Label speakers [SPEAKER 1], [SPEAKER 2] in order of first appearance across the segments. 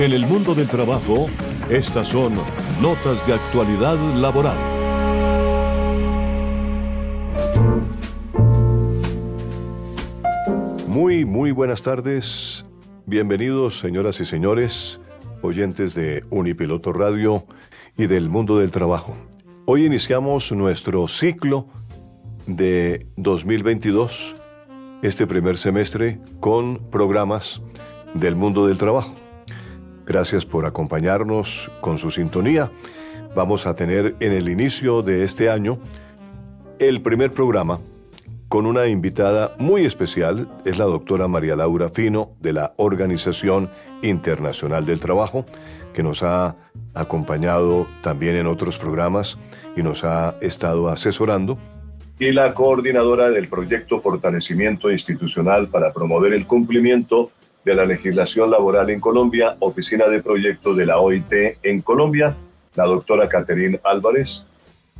[SPEAKER 1] En el mundo del trabajo, estas son notas de actualidad laboral. Muy, muy buenas tardes. Bienvenidos, señoras y señores, oyentes de Unipiloto Radio y del mundo del trabajo. Hoy iniciamos nuestro ciclo de 2022, este primer semestre, con programas del mundo del trabajo. Gracias por acompañarnos con su sintonía. Vamos a tener en el inicio de este año el primer programa con una invitada muy especial, es la doctora María Laura Fino de la Organización Internacional del Trabajo, que nos ha acompañado también en otros programas y nos ha estado asesorando. Y la coordinadora del proyecto Fortalecimiento Institucional para promover el cumplimiento de la legislación laboral en Colombia, Oficina de Proyectos de la OIT en Colombia, la doctora Caterine Álvarez,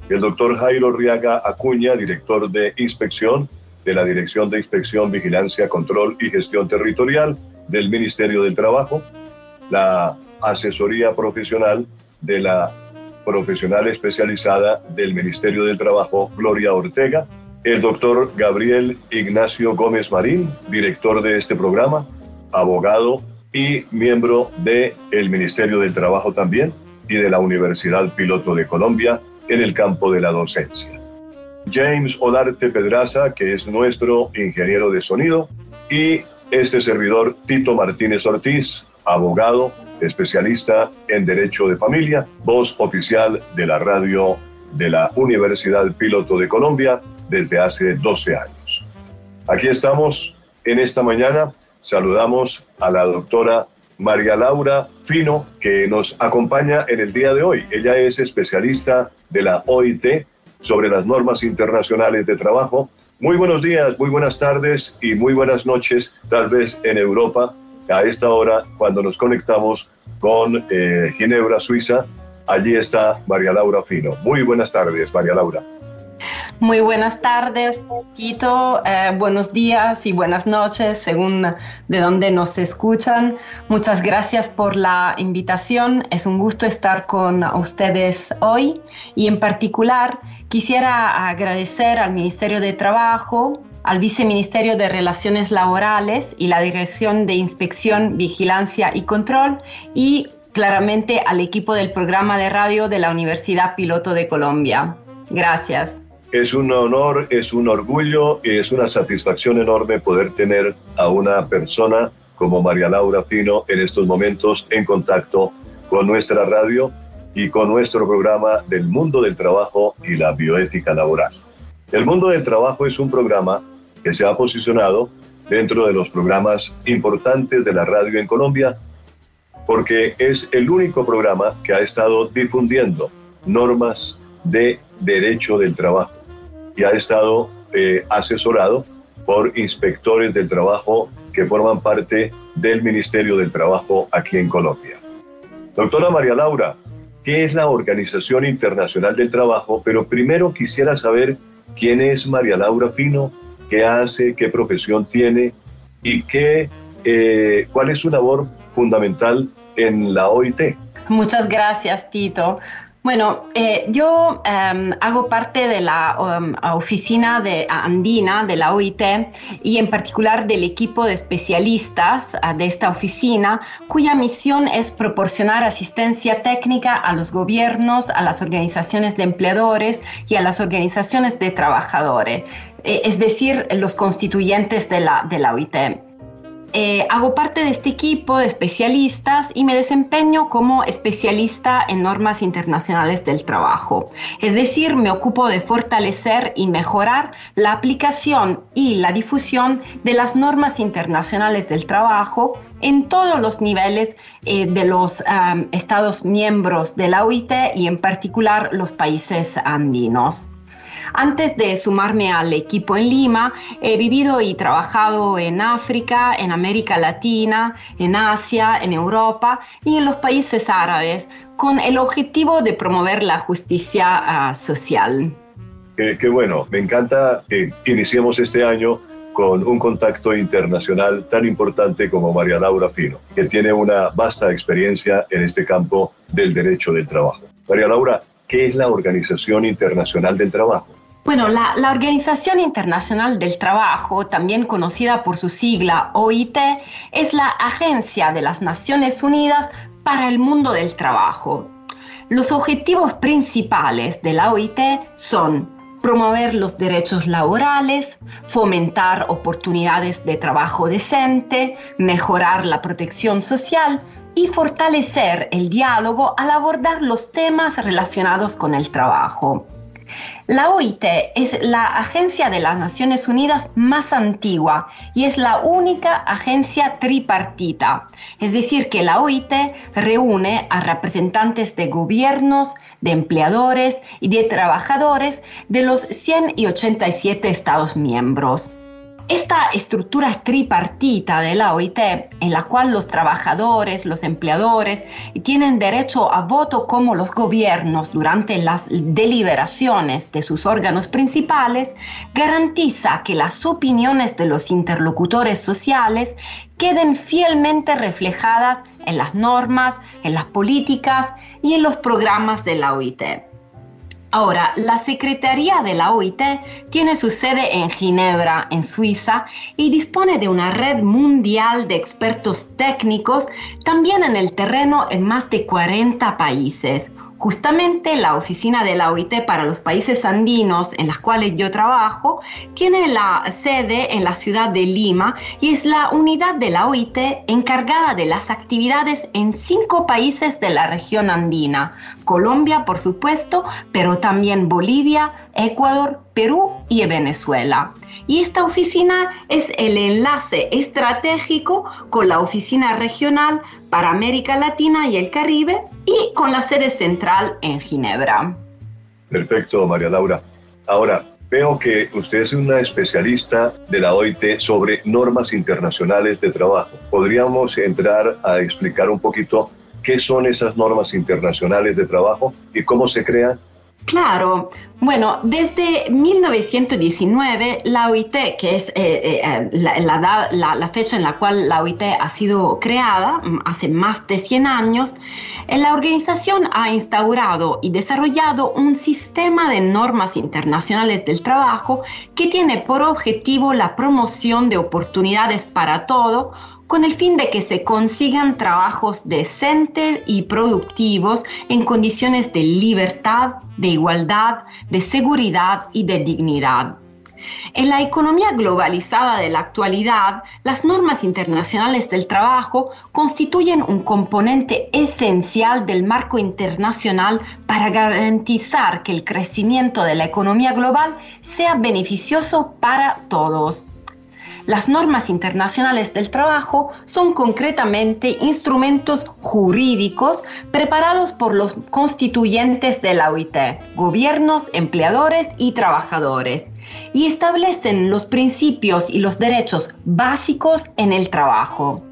[SPEAKER 1] el doctor Jairo Riaga Acuña, director de inspección de la Dirección de Inspección, Vigilancia, Control y Gestión Territorial del Ministerio del Trabajo, la asesoría profesional de la profesional especializada del Ministerio del Trabajo, Gloria Ortega, el doctor Gabriel Ignacio Gómez Marín, director de este programa, abogado y miembro del el Ministerio del Trabajo también y de la Universidad Piloto de Colombia en el campo de la docencia. James Olarte Pedraza, que es nuestro ingeniero de sonido, y este servidor Tito Martínez Ortiz, abogado, especialista en Derecho de Familia, voz oficial de la radio de la Universidad Piloto de Colombia desde hace 12 años. Aquí estamos en esta mañana saludamos a la doctora María Laura Fino, que nos acompaña en el día de hoy. Ella es especialista de la OIT sobre las normas internacionales de trabajo. Muy buenos días, muy buenas tardes y muy buenas noches, tal vez en Europa, a esta hora cuando nos conectamos con eh, Ginebra, Suiza. Allí está María Laura Fino. Muy buenas tardes, María Laura.
[SPEAKER 2] Muy buenas tardes, Tito. Eh, buenos días y buenas noches, según de dónde nos escuchan. Muchas gracias por la invitación. Es un gusto estar con ustedes hoy y en particular quisiera agradecer al Ministerio de Trabajo, al Viceministerio de Relaciones Laborales y la Dirección de Inspección, Vigilancia y Control y claramente al equipo del programa de radio de la Universidad Piloto de Colombia. Gracias.
[SPEAKER 1] Es un honor, es un orgullo y es una satisfacción enorme poder tener a una persona como María Laura Fino en estos momentos en contacto con nuestra radio y con nuestro programa del mundo del trabajo y la bioética laboral. El mundo del trabajo es un programa que se ha posicionado dentro de los programas importantes de la radio en Colombia porque es el único programa que ha estado difundiendo normas de derecho del trabajo y ha estado eh, asesorado por inspectores del trabajo que forman parte del Ministerio del Trabajo aquí en Colombia. Doctora María Laura, ¿qué es la Organización Internacional del Trabajo? Pero primero quisiera saber quién es María Laura Fino, qué hace, qué profesión tiene y qué, eh, cuál es su labor fundamental en la OIT.
[SPEAKER 2] Muchas gracias, Tito. Bueno, eh, yo em, hago parte de la um, oficina de andina de la OIT y en particular del equipo de especialistas uh, de esta oficina cuya misión es proporcionar asistencia técnica a los gobiernos, a las organizaciones de empleadores y a las organizaciones de trabajadores, eh, es decir, los constituyentes de la, de la OIT. Eh, hago parte de este equipo de especialistas y me desempeño como especialista en normas internacionales del trabajo. Es decir, me ocupo de fortalecer y mejorar la aplicación y la difusión de las normas internacionales del trabajo en todos los niveles eh, de los Estados miembros de la OIT y en particular los países andinos. Antes de sumarme al equipo en Lima, he vivido y trabajado en África, en América Latina, en Asia, en Europa y en los países árabes, con el objetivo de promover la justicia ah, social.
[SPEAKER 1] Qué, bueno, me encanta que iniciemos este año con un contacto internacional tan importante como María Laura Fino, que tiene una vasta experiencia en este campo del derecho del trabajo. María Laura, ¿qué es la Organización Internacional del Trabajo?
[SPEAKER 2] Bueno, la, la, Organización Internacional del Trabajo, también conocida por su sigla OIT, es la agencia de las Naciones Unidas para el mundo del trabajo. Los objetivos principales de la OIT son promover los derechos laborales, fomentar oportunidades de trabajo decente, mejorar la protección social y fortalecer el diálogo al abordar los temas relacionados con el trabajo. La OIT es la agencia de las Naciones Unidas más antigua y es la única agencia tripartita, es decir, que la OIT reúne a representantes de gobiernos, de empleadores y de trabajadores de los 187 Estados miembros. Esta estructura tripartita de la OIT, en la cual los trabajadores, los empleadores tienen derecho a voto como los gobiernos durante las deliberaciones de sus órganos principales, garantiza que las opiniones de los interlocutores sociales queden fielmente reflejadas en las normas, en las políticas y en los programas de la OIT. Ahora, la Secretaría de la OIT tiene su sede en Ginebra, en Suiza, y dispone de una red mundial de expertos técnicos también en el terreno en más de 40 países. Justamente la oficina de la OIT para los países andinos en las cuales yo trabajo tiene la sede en la ciudad de Lima y es la unidad de la OIT encargada de las actividades en cinco países de la región andina. Colombia, por supuesto, pero también Bolivia, Ecuador, Perú y Venezuela. Y esta oficina es el enlace estratégico con la oficina regional para América Latina y el Caribe y con la sede central en Ginebra.
[SPEAKER 1] Perfecto, María Laura. Ahora, veo que usted es una especialista de la OIT sobre normas internacionales de trabajo. ¿Podríamos entrar a explicar un poquito qué son esas normas internacionales de trabajo y cómo se crean?
[SPEAKER 2] Claro, bueno, desde 1919 la OIT, que es eh, eh, eh, la, fecha en la cual la OIT ha sido creada, mm, hace más de 100 años, la organización ha instaurado y desarrollado un sistema de normas internacionales del trabajo que tiene por objetivo la promoción de oportunidades para todo, con el fin de que se consigan trabajos decentes y productivos en condiciones de libertad, de igualdad, de seguridad y de dignidad. En la economía globalizada de la actualidad, las normas internacionales del trabajo constituyen un componente esencial del marco internacional para garantizar que el crecimiento de la economía global sea beneficioso para todos. Las normas internacionales del trabajo son concretamente instrumentos jurídicos preparados por los constituyentes de la OIT, gobiernos, empleadores y trabajadores, y establecen los principios y los derechos básicos en el trabajo.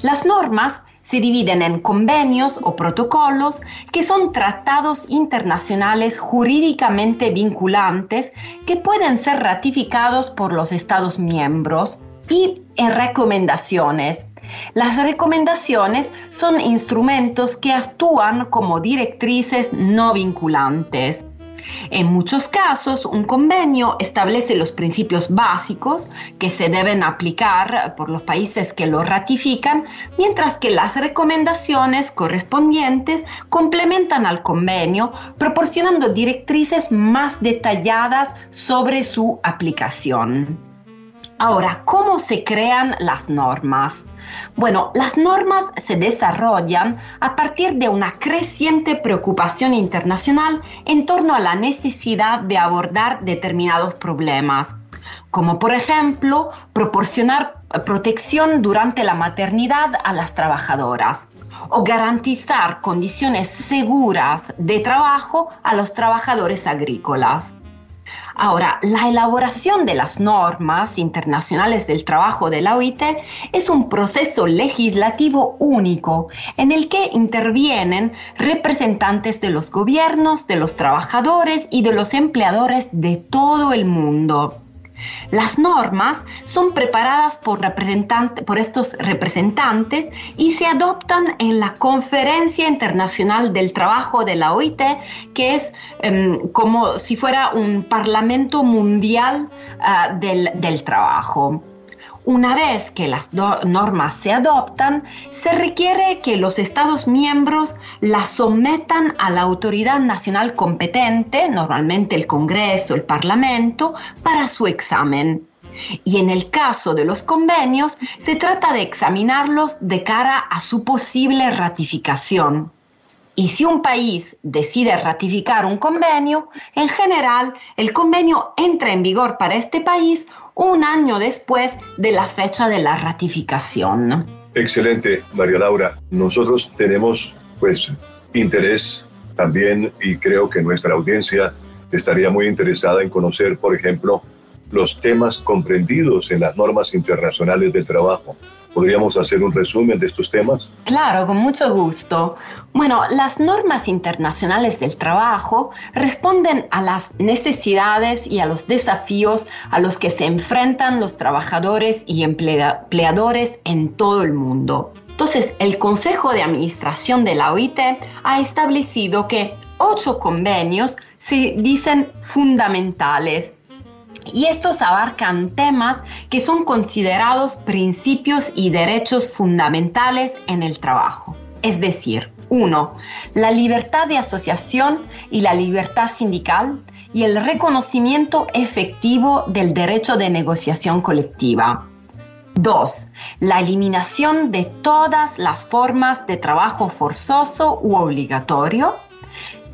[SPEAKER 2] Las normas se dividen en convenios o protocolos que son tratados internacionales jurídicamente vinculantes que pueden ser ratificados por los Estados miembros y en recomendaciones. Las recomendaciones son instrumentos que actúan como directrices no vinculantes. En muchos casos, un convenio establece los principios básicos que se deben aplicar por los países que lo ratifican, mientras que las recomendaciones correspondientes complementan al convenio, proporcionando directrices más detalladas sobre su aplicación. Ahora, ¿cómo se crean las normas? Bueno, las normas se desarrollan a partir de una creciente preocupación internacional en torno a la necesidad de abordar determinados problemas, como por ejemplo proporcionar protección durante la maternidad a las trabajadoras o garantizar condiciones seguras de trabajo a los trabajadores agrícolas. Ahora, la elaboración de las normas internacionales del trabajo de la OIT es un proceso legislativo único en el que intervienen representantes de los gobiernos, de los trabajadores y de los empleadores de todo el mundo. Las normas son preparadas por, por estos representantes y se adoptan en la Conferencia Internacional del Trabajo de la OIT, que es em, como si fuera un parlamento mundial ah, del, del trabajo. Una vez que las normas se adoptan, se requiere que los Estados miembros las sometan a la autoridad nacional competente, normalmente el Congreso, el Parlamento, para su examen. Y en el caso de los convenios, se trata de examinarlos de cara a su posible ratificación. Y si un país decide ratificar un convenio, en general el convenio entra en vigor para este país un año después de la fecha de la ratificación.
[SPEAKER 1] Excelente, María Laura. Nosotros tenemos pues interés también y creo que nuestra audiencia estaría muy interesada en conocer, por ejemplo, los temas comprendidos en las normas internacionales del trabajo. ¿Podríamos hacer un resumen de estos temas?
[SPEAKER 2] Claro, con mucho gusto. Bueno, las normas internacionales del trabajo responden a las necesidades y a los desafíos a los que se enfrentan los trabajadores y empleadores en todo el mundo. Entonces, el Consejo de Administración de la OIT ha establecido que ocho convenios se dicen fundamentales y estos abarcan temas que son considerados principios y derechos fundamentales en el trabajo. Es decir, uno, la libertad de asociación y la libertad sindical y el reconocimiento efectivo del derecho de negociación colectiva. 2. La eliminación de todas las formas de trabajo forzoso u obligatorio.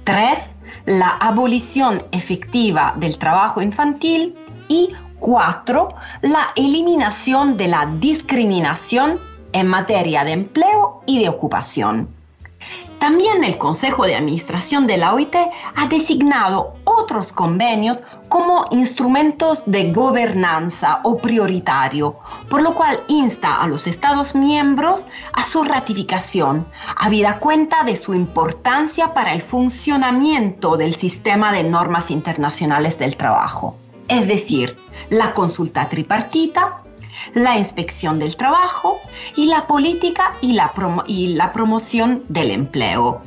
[SPEAKER 2] 3 la abolición efectiva del trabajo infantil y cuatro, la eliminación de la discriminación en materia de empleo y de ocupación. También el Consejo de Administración de la OIT ha designado otros convenios como instrumentos de gobernanza o prioritario, por lo cual insta a los Estados miembros a su ratificación, habida cuenta de su importancia para el funcionamiento del sistema de normas internacionales del trabajo. Es decir, la consulta tripartita, la inspección del trabajo y la política y la, promoción del empleo.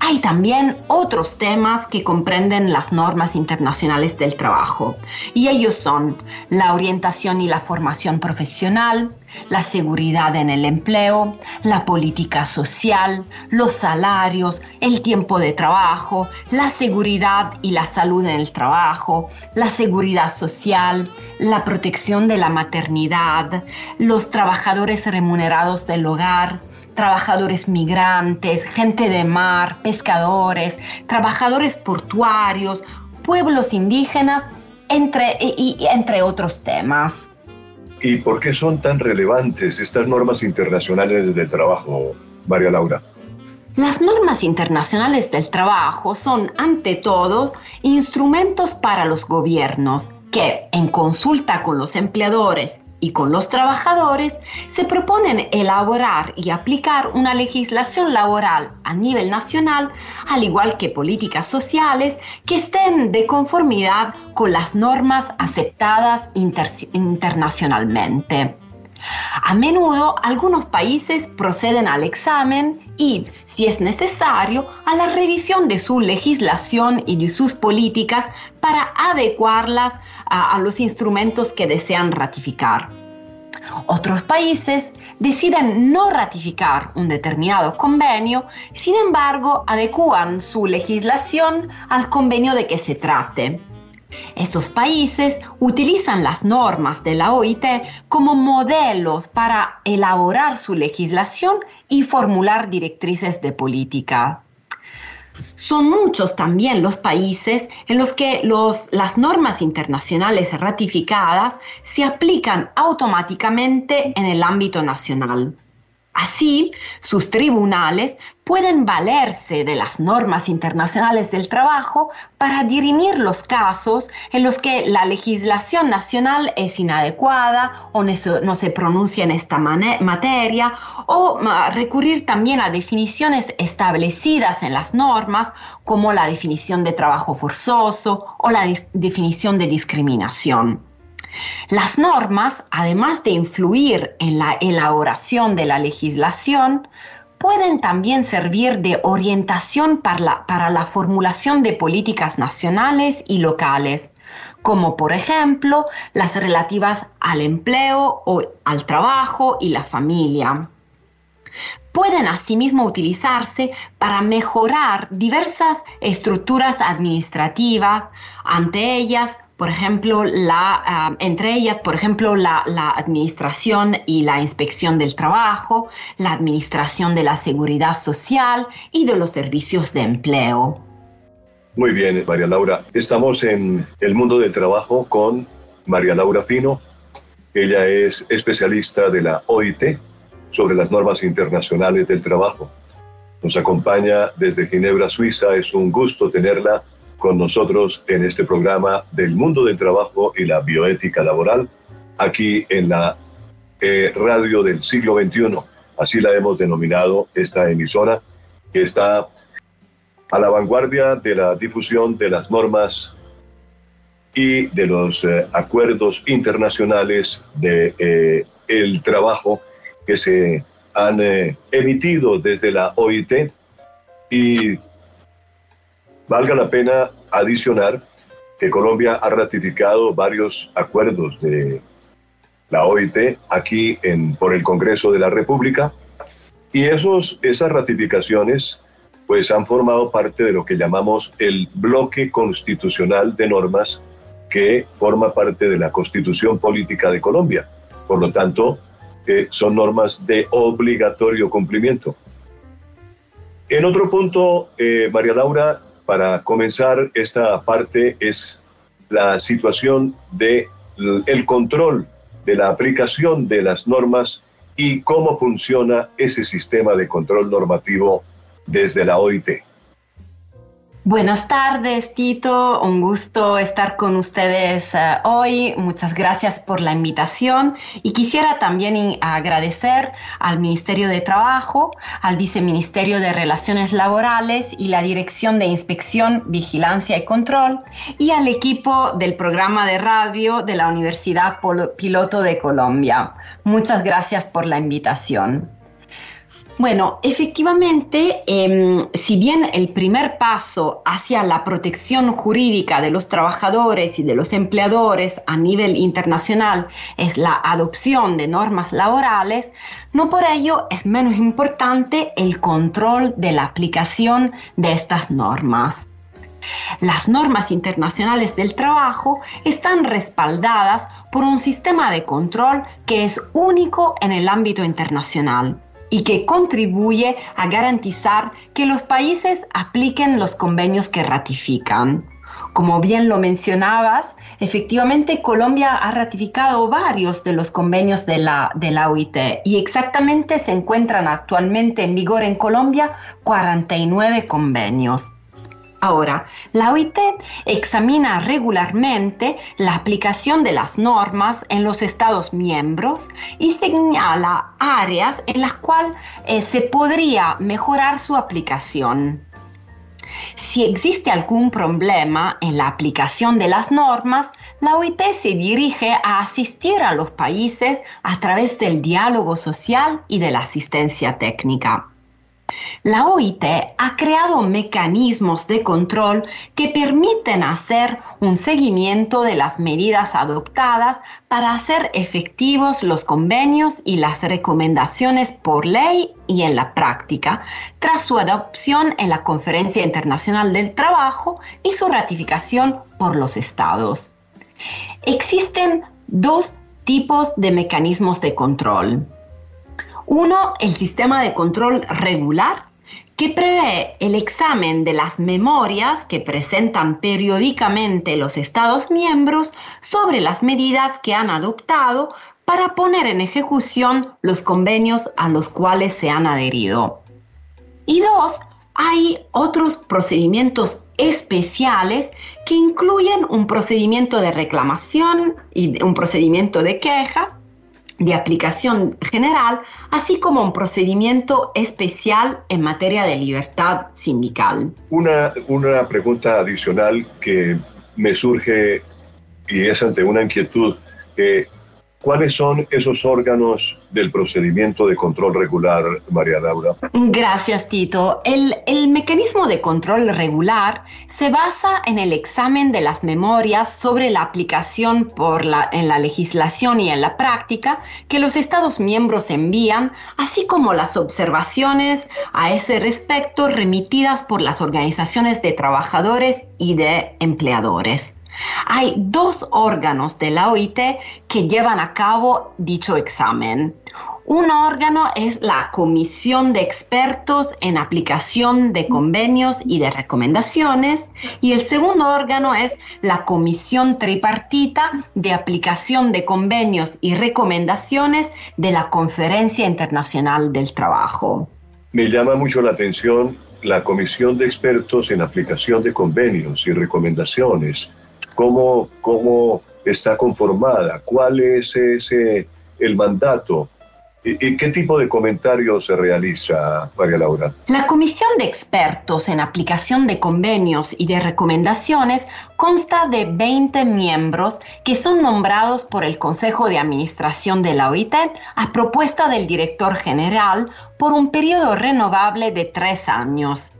[SPEAKER 2] Hay también otros temas que comprenden las normas internacionales del trabajo y ellos son la orientación y la formación profesional, la seguridad en el empleo, la política social, los salarios, el tiempo de trabajo, la seguridad y la salud en el trabajo, la seguridad social, la protección de la maternidad, los trabajadores remunerados del hogar, trabajadores migrantes, gente de mar, pescadores, trabajadores portuarios, pueblos indígenas, entre, y, entre otros temas.
[SPEAKER 1] ¿Y por qué son tan relevantes estas normas internacionales del trabajo, María Laura?
[SPEAKER 2] Las normas internacionales del trabajo son, ante todo, instrumentos para los gobiernos que, en consulta con los empleadores y con los trabajadores se proponen elaborar y aplicar una legislación laboral a nivel nacional, al igual que políticas sociales que estén de conformidad con las normas aceptadas internacionalmente. A menudo algunos países proceden al examen y, si es necesario, a la revisión de su legislación y de sus políticas para adecuarlas a, los instrumentos que desean ratificar. Otros países deciden no ratificar un determinado convenio, sin embargo, adecuan su legislación al convenio de que se trate. Esos países utilizan las normas de la OIT como modelos para elaborar su legislación y formular directrices de política. Son muchos también los países en los que las normas internacionales ratificadas se aplican automáticamente en el ámbito nacional. Así, sus tribunales pueden valerse de las normas internacionales del trabajo para dirimir los casos en los que la legislación nacional es inadecuada o no se pronuncia en esta materia o recurrir también a definiciones establecidas en las normas como la definición de trabajo forzoso o la definición de discriminación. Las normas, además de influir en la elaboración de la legislación, pueden también servir de orientación para la, formulación de políticas nacionales y locales, como por ejemplo las relativas al empleo o al trabajo y la familia. Pueden asimismo utilizarse para mejorar diversas estructuras administrativas, ante ellas por ejemplo, la, ah, entre ellas, por ejemplo, la, administración y la inspección del trabajo, la administración de la seguridad social y de los servicios de empleo.
[SPEAKER 1] Muy bien, María Laura. Estamos en el mundo del trabajo con María Laura Fino. Ella es especialista de la OIT sobre las normas internacionales del trabajo. Nos acompaña desde Ginebra, Suiza. Es un gusto tenerla con nosotros en este programa del mundo del trabajo y la bioética laboral, aquí en la eh, radio del siglo XXI. Así la hemos denominado esta emisora, que está a la vanguardia de la difusión de las normas y de los eh, acuerdos internacionales de eh, el trabajo que se han emitido desde la OIT y Valga la pena adicionar que Colombia ha ratificado varios acuerdos de la OIT aquí en, por el Congreso de la República y esos, esas ratificaciones pues han formado parte de lo que llamamos el bloque constitucional de normas que forma parte de la Constitución Política de Colombia. Por lo tanto, eh, son normas de obligatorio cumplimiento. En otro punto, eh, María Laura, para comenzar esta parte es la situación de el control de la aplicación de las normas y cómo funciona ese sistema de control normativo desde la OIT.
[SPEAKER 2] Buenas tardes, Tito. Un gusto estar con ustedes eh, hoy. Muchas gracias por la invitación. Y quisiera también agradecer al Ministerio de Trabajo, al Viceministerio de Relaciones Laborales y la Dirección de Inspección, Vigilancia y Control y al equipo del programa de radio de la Universidad Piloto de Colombia. Muchas gracias por la invitación. Bueno, efectivamente, em, si bien el primer paso hacia la protección jurídica de los trabajadores y de los empleadores a nivel internacional es la adopción de normas laborales, no por ello es menos importante el control de la aplicación de estas normas. Las normas internacionales del trabajo están respaldadas por un sistema de control que es único en el ámbito internacional y que contribuye a garantizar que los países apliquen los convenios que ratifican. Como bien lo mencionabas, efectivamente Colombia ha ratificado varios de los convenios de la, de la OIT y exactamente se encuentran actualmente en vigor en Colombia 49 convenios. Ahora, la OIT examina regularmente la aplicación de las normas en los Estados miembros y señala áreas en las cuales eh, se podría mejorar su aplicación. Si existe algún problema en la aplicación de las normas, la OIT se dirige a asistir a los países a través del diálogo social y de la asistencia técnica. La OIT ha creado mecanismos de control que permiten hacer un seguimiento de las medidas adoptadas para hacer efectivos los convenios y las recomendaciones por ley y en la práctica, tras su adopción en la Conferencia Internacional del Trabajo y su ratificación por los estados. Existen dos tipos de mecanismos de control. Uno, el sistema de control regular, que prevé el examen de las memorias que presentan periódicamente los Estados miembros sobre las medidas que han adoptado para poner en ejecución los convenios a los cuales se han adherido. Y dos, hay otros procedimientos especiales que incluyen un procedimiento de reclamación y un procedimiento de queja de aplicación general, así como un procedimiento especial en materia de libertad sindical.
[SPEAKER 1] Una, pregunta adicional que me surge y es ante una inquietud Eh, ¿Cuáles son esos órganos del procedimiento de control regular, María Laura?
[SPEAKER 2] Gracias, Tito. El, el, mecanismo de control regular se basa en el examen de las memorias sobre la aplicación por la, en la legislación y en la práctica que los Estados miembros envían, así como las observaciones a ese respecto remitidas por las organizaciones de trabajadores y de empleadores. Hay dos órganos de la OIT que llevan a cabo dicho examen. Un órgano es la Comisión de Expertos en Aplicación de Convenios y de Recomendaciones y el segundo órgano es la Comisión Tripartita de Aplicación de Convenios y Recomendaciones de la Conferencia Internacional del Trabajo.
[SPEAKER 1] Me llama mucho la atención la Comisión de Expertos en Aplicación de Convenios y Recomendaciones cómo, cómo está conformada, cuál es ese, el mandato ¿Y, qué tipo de comentarios se realiza, María Laura?
[SPEAKER 2] La Comisión de Expertos en Aplicación de Convenios y de Recomendaciones consta de 20 miembros que son nombrados por el Consejo de Administración de la OIT a propuesta del director general por un periodo renovable de tres años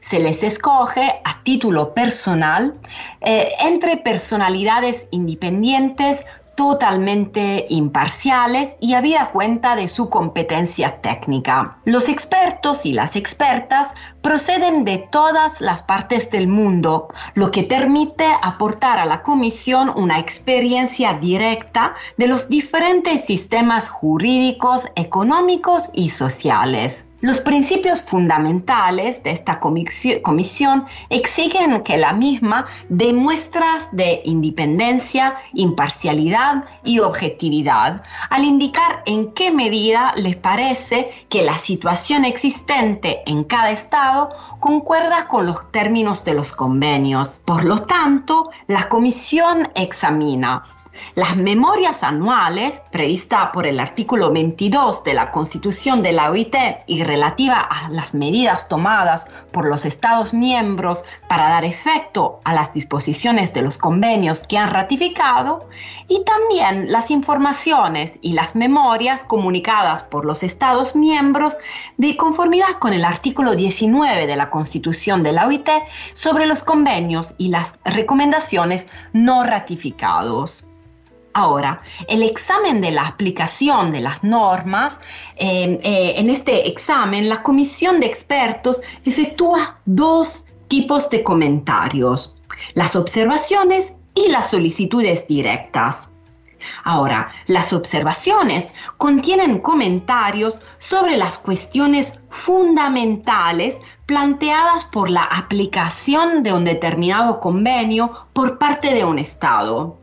[SPEAKER 2] se les escoge a título personal eh, entre personalidades independientes totalmente imparciales y habida cuenta de su competencia técnica. Los expertos y las expertas proceden de todas las partes del mundo, lo que permite aportar a la comisión una experiencia directa de los diferentes sistemas jurídicos, económicos y sociales. Los principios fundamentales de esta comisión exigen que la misma dé muestras de independencia, imparcialidad y objetividad, al indicar en qué medida les parece que la situación existente en cada estado concuerda con los términos de los convenios. Por lo tanto, la comisión examina las memorias anuales, prevista por el artículo 22 de la Constitución de la OIT y relativa a las medidas tomadas por los Estados miembros para dar efecto a las disposiciones de los convenios que han ratificado, y también las informaciones y las memorias comunicadas por los Estados miembros de conformidad con el artículo 19 de la Constitución de la OIT sobre los convenios y las recomendaciones no ratificados. Ahora, el examen de la aplicación de las normas, em, eh, en este examen la comisión de expertos efectúa dos tipos de comentarios, las observaciones y las solicitudes directas. Ahora, las observaciones contienen comentarios sobre las cuestiones fundamentales planteadas por la aplicación de un determinado convenio por parte de un Estado.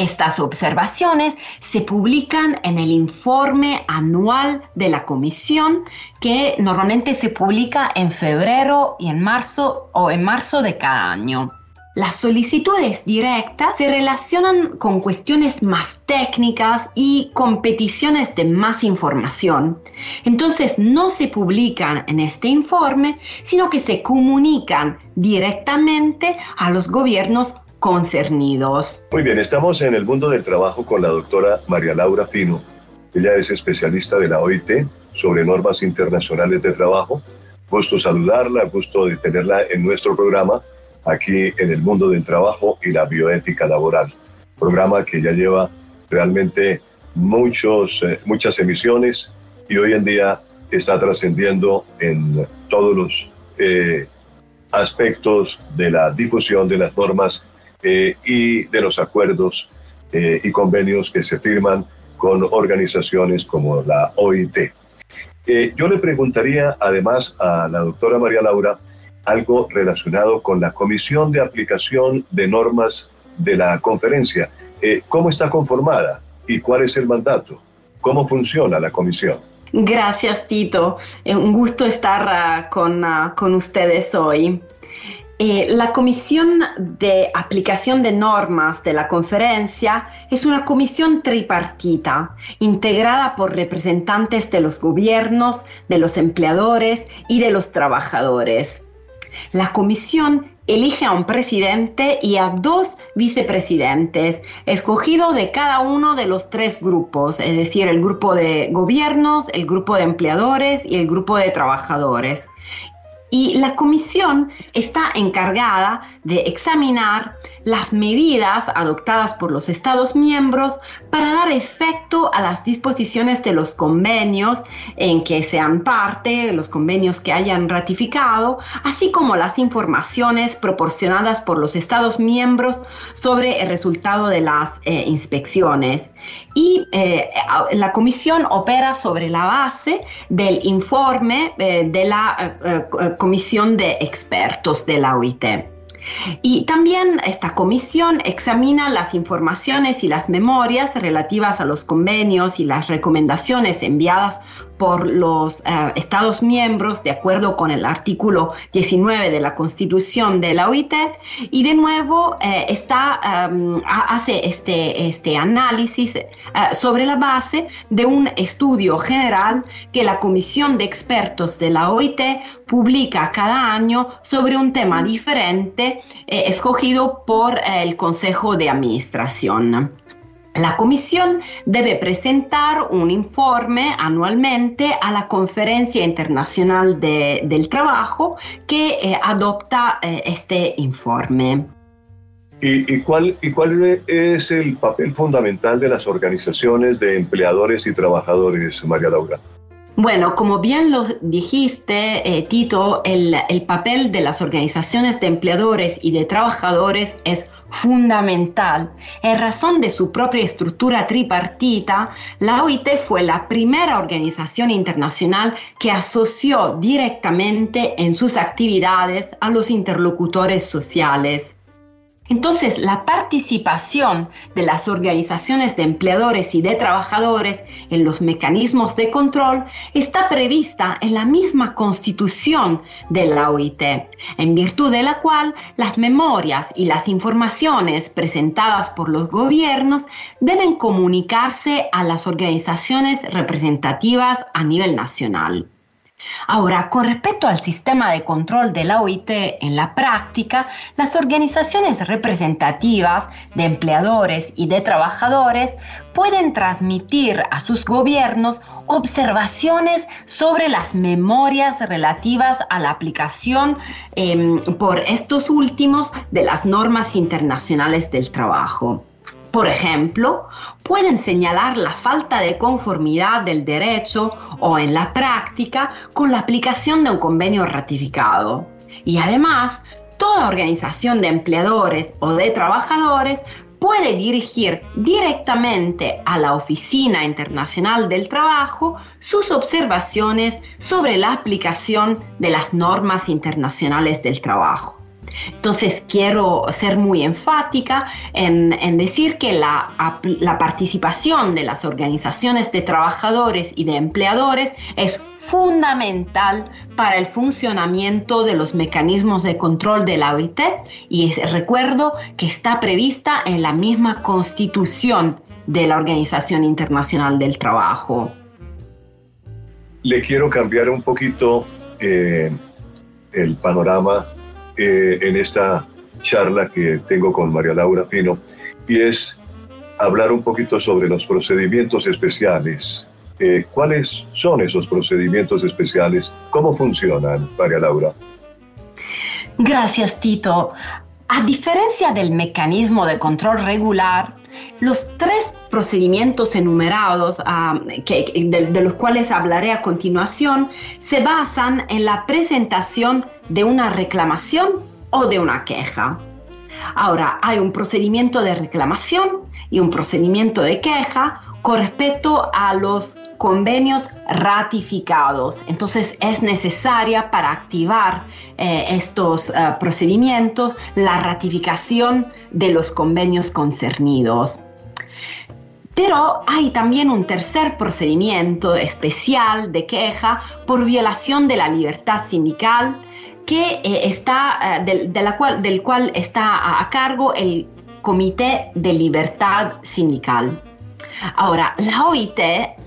[SPEAKER 2] Estas observaciones se publican en el informe anual de la comisión que normalmente se publica en febrero y en marzo o en marzo de cada año. Las solicitudes directas se relacionan con cuestiones más técnicas y competiciones de más información. Entonces no se publican en este informe, sino que se comunican directamente a los gobiernos concernidos.
[SPEAKER 1] Muy bien, estamos en el mundo del trabajo con la doctora María Laura Fino. Ella es especialista de la OIT sobre normas internacionales de trabajo. Gusto saludarla, gusto de tenerla en nuestro programa aquí en el mundo del trabajo y la bioética laboral. Programa que ya lleva realmente muchos, eh, muchas emisiones y hoy en día está trascendiendo en todos los eh, aspectos de la difusión de las normas eh, y de los acuerdos eh, y convenios que se firman con organizaciones como la OIT. Eh, yo le preguntaría además a la doctora María Laura algo relacionado con la Comisión de Aplicación de Normas de la conferencia. ¿Cómo está conformada y cuál es el mandato? ¿Cómo funciona la comisión?
[SPEAKER 2] Gracias, Tito. un gusto estar ah, con, ah, con ustedes hoy. Eh, la Comisión de Aplicación de Normas de la conferencia es una comisión tripartita, integrada por representantes de los gobiernos, de los empleadores y de los trabajadores. La comisión elige a un presidente y a dos vicepresidentes, escogidos de cada uno de los tres grupos, es decir, el grupo de gobiernos, el grupo de empleadores y el grupo de trabajadores. Y la comisión está encargada de examinar las medidas adoptadas por los Estados miembros para dar efecto a las disposiciones de los convenios en que sean parte, los convenios que hayan ratificado, así como las informaciones proporcionadas por los Estados miembros sobre el resultado de las eh, inspecciones. Y eh, la comisión opera sobre la base del informe eh, de la comisión de expertos de la OIT. Y también esta comisión examina las informaciones y las memorias relativas a los convenios y las recomendaciones enviadas por los eh, Estados miembros de acuerdo con el artículo 19 de la Constitución de la OIT y de nuevo eh, está, em, hace este, este análisis eh, sobre la base de un estudio general que la Comisión de Expertos de la OIT publica cada año sobre un tema diferente escogido por el Consejo de Administración. La comisión debe presentar un informe anualmente a la Conferencia Internacional del Trabajo que eh, adopta eh, este informe.
[SPEAKER 1] ¿Y, cuál, ¿Y cuál es el papel fundamental de las organizaciones de empleadores y trabajadores, María Laura?
[SPEAKER 2] Bueno, como bien lo dijiste, eh, Tito, el, el papel de las organizaciones de empleadores y de trabajadores es fundamental. En razón de su propia estructura tripartita, la OIT fue la primera organización internacional que asoció directamente en sus actividades a los interlocutores sociales. Entonces, la participación de las organizaciones de empleadores y de trabajadores en los mecanismos de control está prevista en la misma constitución de la OIT, en virtud de la cual las memorias y las informaciones presentadas por los gobiernos deben comunicarse a las organizaciones representativas a nivel nacional. Ahora, con respecto al sistema de control de la OIT en la práctica, las organizaciones representativas de empleadores y de trabajadores pueden transmitir a sus gobiernos observaciones sobre las memorias relativas a la aplicación em, por estos últimos de las normas internacionales del trabajo. Por ejemplo, pueden señalar la falta de conformidad del derecho o en la práctica con la aplicación de un convenio ratificado. Y además, toda organización de empleadores o de trabajadores puede dirigir directamente a la Oficina Internacional del Trabajo sus observaciones sobre la aplicación de las normas internacionales del trabajo. Entonces quiero ser muy enfática en, decir que la, participación de las organizaciones de trabajadores y de empleadores es fundamental para el funcionamiento de los mecanismos de control de la OIT y recuerdo que está prevista en la misma constitución de la Organización Internacional del Trabajo.
[SPEAKER 1] Le quiero cambiar un poquito eh, el panorama eh, en esta charla que tengo con María Laura Pino y es hablar un poquito sobre los procedimientos especiales. Eh, ¿Cuáles son esos procedimientos especiales? ¿Cómo funcionan, María Laura?
[SPEAKER 2] Gracias, Tito. A diferencia del mecanismo de control regular, los tres procedimientos enumerados ah, de, los cuales hablaré a continuación se basan en la presentación de una reclamación o de una queja. Ahora, hay un procedimiento de reclamación y un procedimiento de queja con respecto a los convenios ratificados. Entonces es necesaria para activar eh, estos eh, procedimientos la ratificación de los convenios concernidos. Pero hay también un tercer procedimiento especial de queja por violación de la libertad sindical que eh, está, eh, cual, del cual está a, cargo el Comité de Libertad Sindical. Ahora, la OIT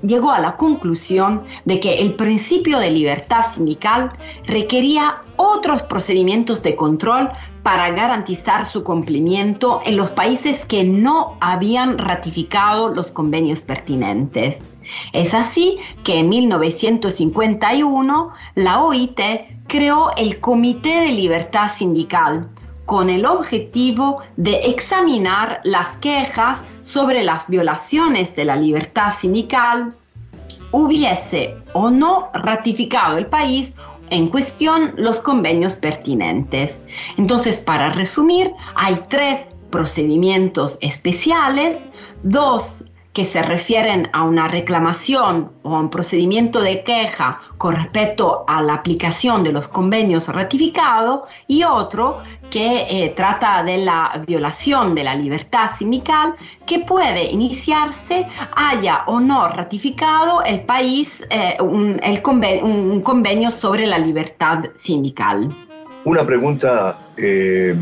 [SPEAKER 2] llegó a la conclusión de que el principio de libertad sindical requería otros procedimientos de control para garantizar su cumplimiento en los países que no habían ratificado los convenios pertinentes. Es así que en 1951 la OIT creó el Comité de Libertad Sindical con el objetivo de examinar las quejas sobre las violaciones de la libertad sindical, hubiese o no ratificado el país en cuestión los convenios pertinentes. Entonces, para resumir, hay tres procedimientos especiales, dos que se refieren a una reclamación o a un procedimiento de queja con respecto a la aplicación de los convenios ratificados y otro que eh, trata de la violación de la libertad sindical que puede iniciarse haya o no ratificado el país eh, un, el convenio, un, convenio, sobre la libertad sindical.
[SPEAKER 1] Una pregunta eh,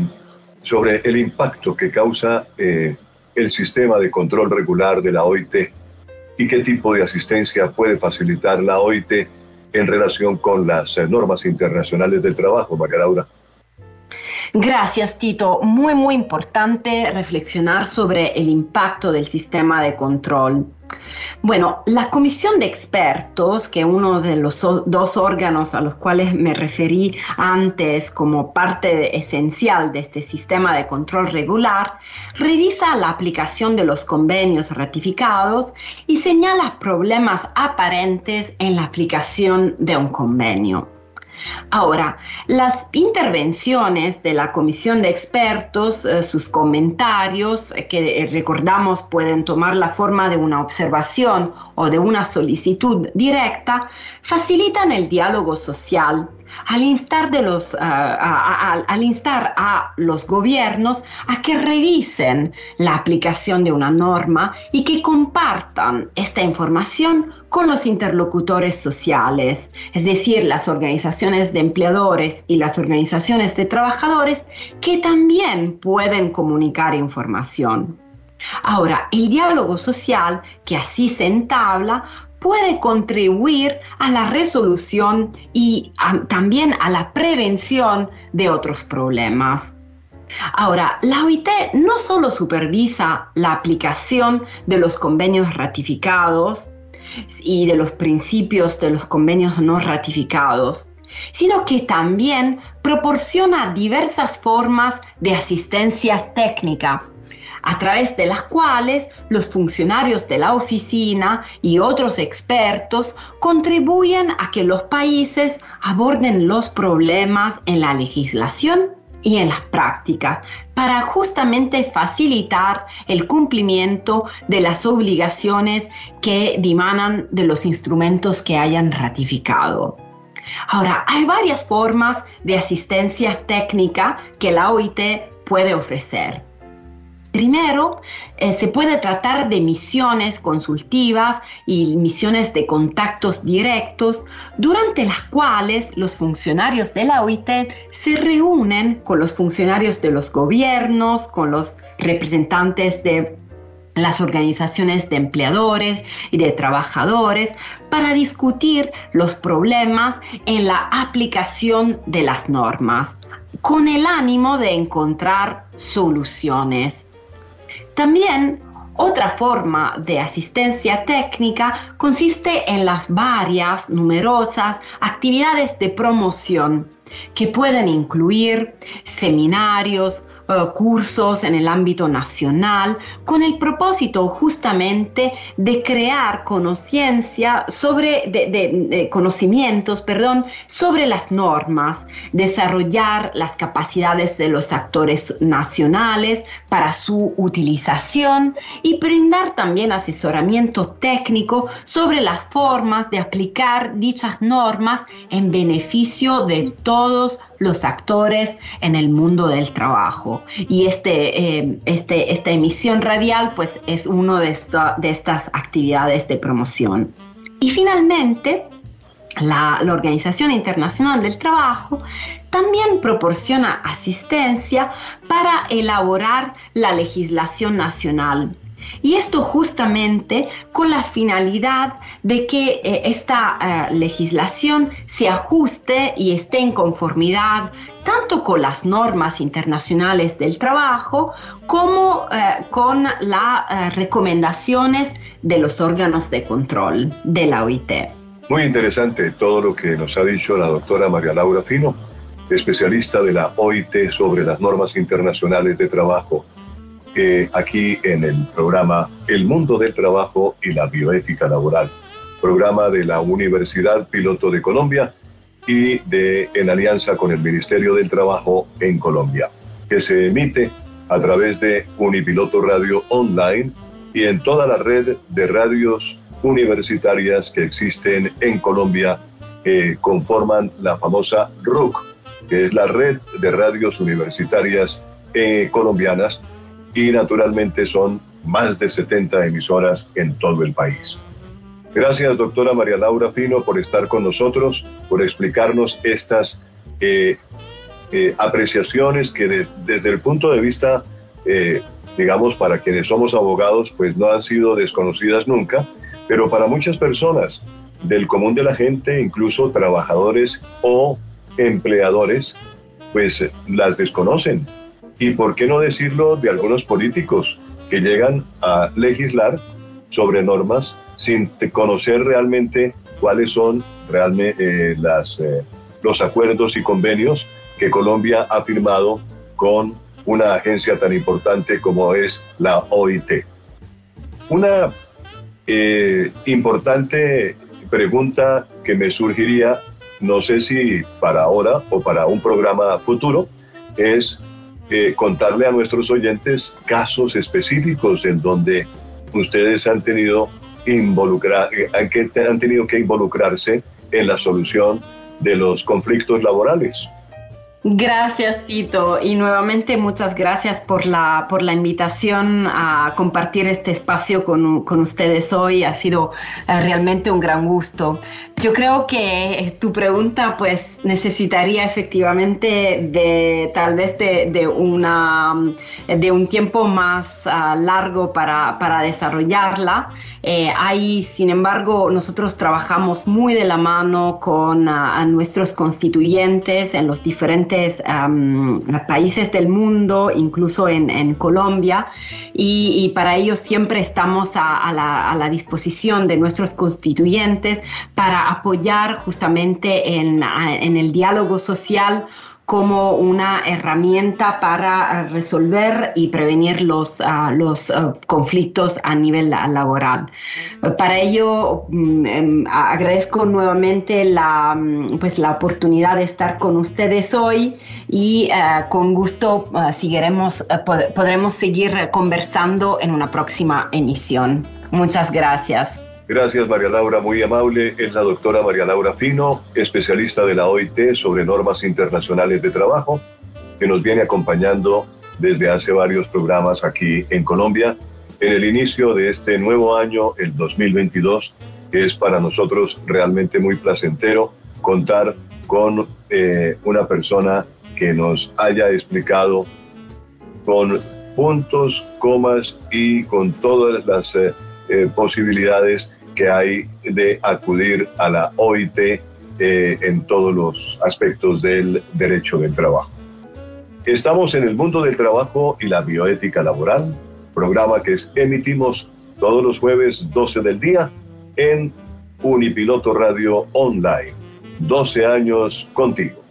[SPEAKER 1] sobre el impacto que causa el sistema de control regular de la OIT y qué tipo de asistencia puede facilitar la OIT en relación con las eh, normas internacionales del trabajo, Macalaura.
[SPEAKER 2] Gracias, Tito. Muy, muy importante reflexionar sobre el impacto del sistema de control. Bueno, la comisión de expertos, que uno de los dos órganos a los cuales me referí antes como parte esencial de este sistema de control regular, revisa la aplicación de los convenios ratificados y señala problemas aparentes en la aplicación de un convenio. Ahora, las intervenciones de la comisión de expertos, eh, sus comentarios, eh, que eh, recordamos pueden tomar la forma de una observación o de una solicitud directa, facilitan el diálogo social al instar, de los, a, al instar a los gobiernos a que revisen la aplicación de una norma y que compartan esta información con los interlocutores sociales, es decir, las organizaciones de empleadores y las organizaciones de trabajadores que también pueden comunicar información. Ahora, el diálogo social que así se entabla puede contribuir a la resolución y también a la prevención de otros problemas. Ahora, la OIT no solo supervisa la aplicación de los convenios ratificados y de los principios de los convenios no ratificados, sino que también proporciona diversas formas de asistencia técnica a través de las cuales los funcionarios de la oficina y otros expertos contribuyen a que los países aborden los problemas en la legislación y en las prácticas para justamente facilitar el cumplimiento de las obligaciones que dimanan de los instrumentos que hayan ratificado. Ahora, hay varias formas de asistencia técnica que la OIT puede ofrecer. Primero, eh, se puede tratar de misiones consultivas y misiones de contactos directos, durante las cuales los funcionarios de la OIT se reúnen con los funcionarios de los gobiernos, con los representantes de las organizaciones de empleadores y de trabajadores para discutir los problemas en la aplicación de las normas, con el ánimo de encontrar soluciones. También otra forma de asistencia técnica consiste en las varias, numerosas actividades de promoción que pueden incluir seminarios, cursos en el ámbito nacional con el propósito justamente de crear conciencia sobre de, conocimientos, perdón, sobre las normas, desarrollar las capacidades de los actores nacionales para su utilización y brindar también asesoramiento técnico sobre las formas de aplicar dichas normas en beneficio de todos los actores en el mundo del trabajo. Y este, eh, este, esta emisión radial pues es una de, de estas actividades de promoción. Y finalmente, la, Organización Internacional del Trabajo también proporciona asistencia para elaborar la legislación nacional Y esto justamente con la finalidad de que eh, esta eh, legislación se ajuste y esté en conformidad tanto con las normas internacionales del trabajo como eh, con las recomendaciones de los órganos de control de la OIT.
[SPEAKER 1] Muy interesante todo lo que nos ha dicho la doctora María Laura Fino, especialista de la OIT sobre las normas internacionales de trabajo aquí en el programa El Mundo del Trabajo y la Bioética Laboral, programa de la Universidad Piloto de Colombia y de en alianza con el Ministerio del Trabajo en Colombia, que se emite a través de Unipiloto Radio Online y en toda la red de radios universitarias que existen en Colombia que conforman la famosa RUC, que es la red de radios universitarias eh, colombianas y naturalmente son más de 70 emisoras en todo el país. Gracias, doctora María Laura Fino, por estar con nosotros, por explicarnos estas eh, eh, apreciaciones que desde el punto de vista, eh, digamos, para quienes somos abogados, pues no han sido desconocidas nunca, pero para muchas personas del común de la gente, incluso trabajadores o empleadores, pues las desconocen y por qué no decirlo de algunos políticos que llegan a legislar sobre normas sin conocer realmente cuáles son realmente eh, eh, los acuerdos y convenios que Colombia ha firmado con una agencia tan importante como es la OIT. Una eh, importante pregunta que me surgiría, no sé si para ahora o para un programa futuro, es contarle a nuestros oyentes casos específicos en donde ustedes han tenido, involucrar, han tenido que involucrarse en la solución de los conflictos laborales.
[SPEAKER 2] Gracias, Tito. Y nuevamente muchas gracias por la, por la invitación a compartir este espacio con, con ustedes hoy. Ha sido eh, realmente un gran gusto. Yo creo que eh, tu pregunta pues necesitaría efectivamente de tal vez de, una, de un tiempo más ah, largo para, para desarrollarla. Eh, hay, sin embargo, nosotros trabajamos muy de la mano con ah, nuestros constituyentes en los diferentes países del mundo, incluso en, Colombia, y, para ello siempre estamos a, la, disposición de nuestros constituyentes para apoyar justamente en, en el diálogo social como una herramienta para resolver y prevenir los, ah, los ah, conflictos a nivel laboral. Para ello, em, agradezco nuevamente la, mm, pues, la oportunidad de estar con ustedes hoy y ah, con gusto seguiremos, podremos seguir conversando en una próxima emisión. Muchas gracias.
[SPEAKER 1] Gracias, María Laura, muy amable. Es la doctora María Laura Fino, especialista de la OIT sobre normas internacionales de trabajo, que nos viene acompañando desde hace varios programas aquí en Colombia, en el inicio de este nuevo año, el 2022, que es para nosotros realmente muy placentero contar con eh, una persona que nos haya explicado con puntos, comas y con todas las eh, eh, posibilidades que hay de acudir a la OIT eh, en todos los aspectos del derecho del trabajo. Estamos en el mundo del trabajo y la bioética laboral, programa que emitimos todos los jueves 12 del día en Unipiloto Radio Online. 12 años contigo.